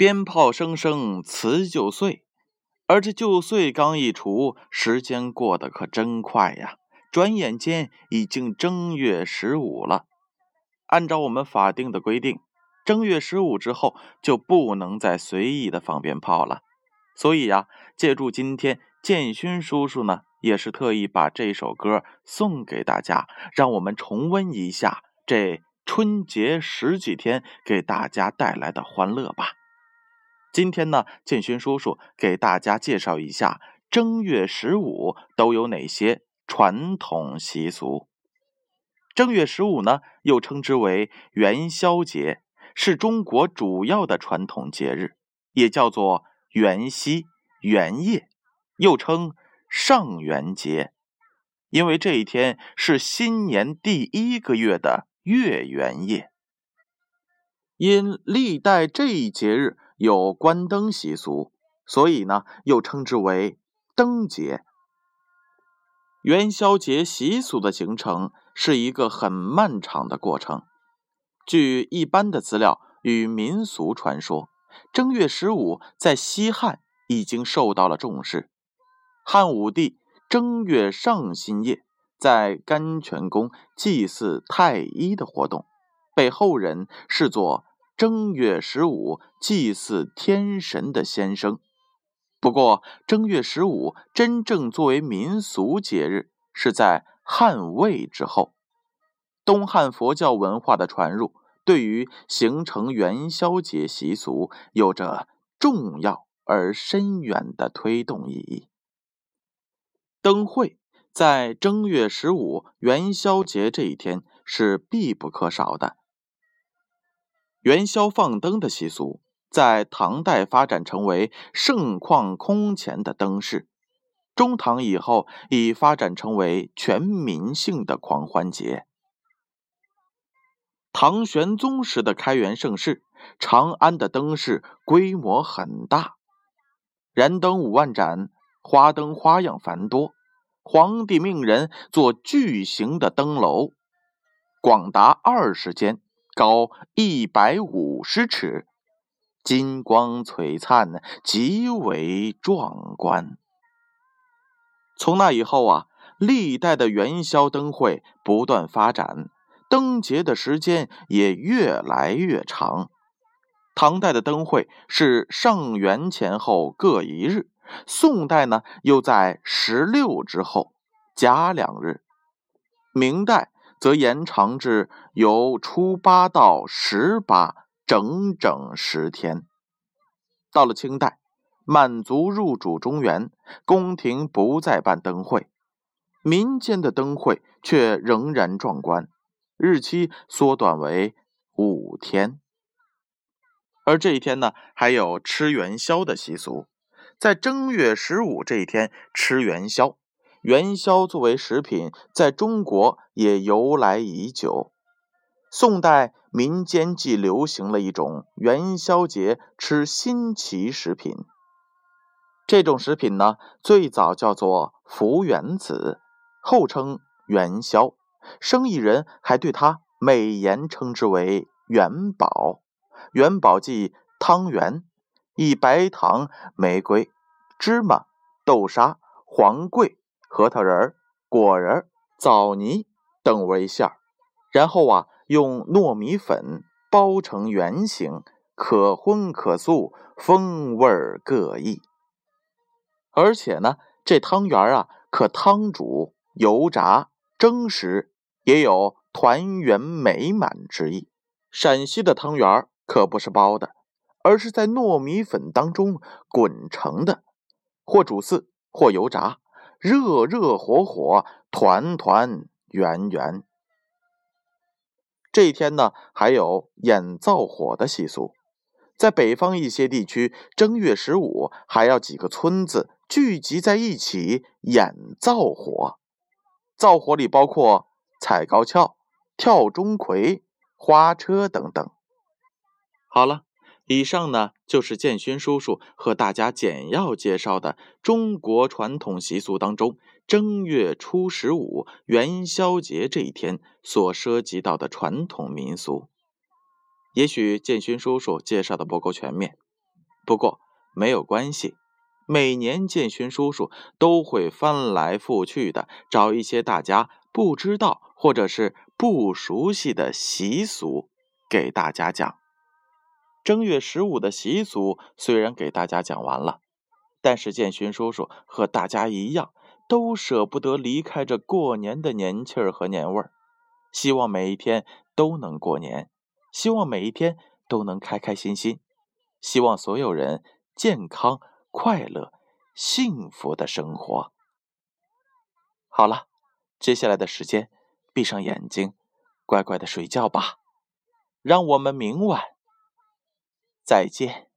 鞭炮声声辞旧岁，而这旧岁刚一除，时间过得可真快呀！转眼间已经正月十五了。按照我们法定的规定，正月十五之后就不能再随意的放鞭炮了。所以呀，借助今天，建勋叔叔呢也是特意把这首歌送给大家，让我们重温一下这春节十几天给大家带来的欢乐吧。今天呢，建勋叔叔给大家介绍一下正月十五都有哪些传统习俗。正月十五呢，又称之为元宵节，是中国主要的传统节日，也叫做元夕、元夜，又称上元节。因为这一天是新年第一个月的月圆夜。因历代这一节日有关灯习俗，所以呢，又称之为灯节。元宵节习俗的形成。是一个很漫长的过程。据一般的资料与民俗传说，正月十五在西汉已经受到了重视。汉武帝正月上新夜在甘泉宫祭祀太医的活动，被后人视作正月十五祭祀天神的先声。不过，正月十五真正作为民俗节日，是在。汉魏之后，东汉佛教文化的传入，对于形成元宵节习俗有着重要而深远的推动意义。灯会在正月十五元宵节这一天是必不可少的。元宵放灯的习俗在唐代发展成为盛况空前的灯饰。中唐以后，已发展成为全民性的狂欢节。唐玄宗时的开元盛世，长安的灯饰规模很大，燃灯五万盏，花灯花样繁多。皇帝命人做巨型的灯楼，广达二十间，高一百五十尺，金光璀璨，极为壮观。从那以后啊，历代的元宵灯会不断发展，灯节的时间也越来越长。唐代的灯会是上元前后各一日，宋代呢又在十六之后加两日，明代则延长至由初八到十八，整整十天。到了清代。满族入主中原，宫廷不再办灯会，民间的灯会却仍然壮观，日期缩短为五天。而这一天呢，还有吃元宵的习俗，在正月十五这一天吃元宵。元宵作为食品，在中国也由来已久。宋代民间即流行了一种元宵节吃新奇食品。这种食品呢，最早叫做福元子，后称元宵。生意人还对它美言称之为元宝。元宝即汤圆，以白糖、玫瑰、芝麻、豆沙、黄桂、核桃仁、果仁、枣泥等为馅儿，然后啊，用糯米粉包成圆形，可荤可素，风味各异。而且呢，这汤圆啊，可汤煮、油炸、蒸食，也有团圆美满之意。陕西的汤圆可不是包的，而是在糯米粉当中滚成的，或煮四，或油炸，热热火火，团团圆圆。这一天呢，还有演灶火的习俗，在北方一些地区，正月十五还要几个村子。聚集在一起演灶火，灶火里包括踩高跷、跳钟馗、花车等等。好了，以上呢就是建勋叔叔和大家简要介绍的中国传统习俗当中正月初十五元宵节这一天所涉及到的传统民俗。也许建勋叔叔介绍的不够全面，不过没有关系。每年建勋叔叔都会翻来覆去的找一些大家不知道或者是不熟悉的习俗给大家讲。正月十五的习俗虽然给大家讲完了，但是建勋叔叔和大家一样，都舍不得离开这过年的年气儿和年味儿。希望每一天都能过年，希望每一天都能开开心心，希望所有人健康。快乐、幸福的生活。好了，接下来的时间，闭上眼睛，乖乖的睡觉吧。让我们明晚再见。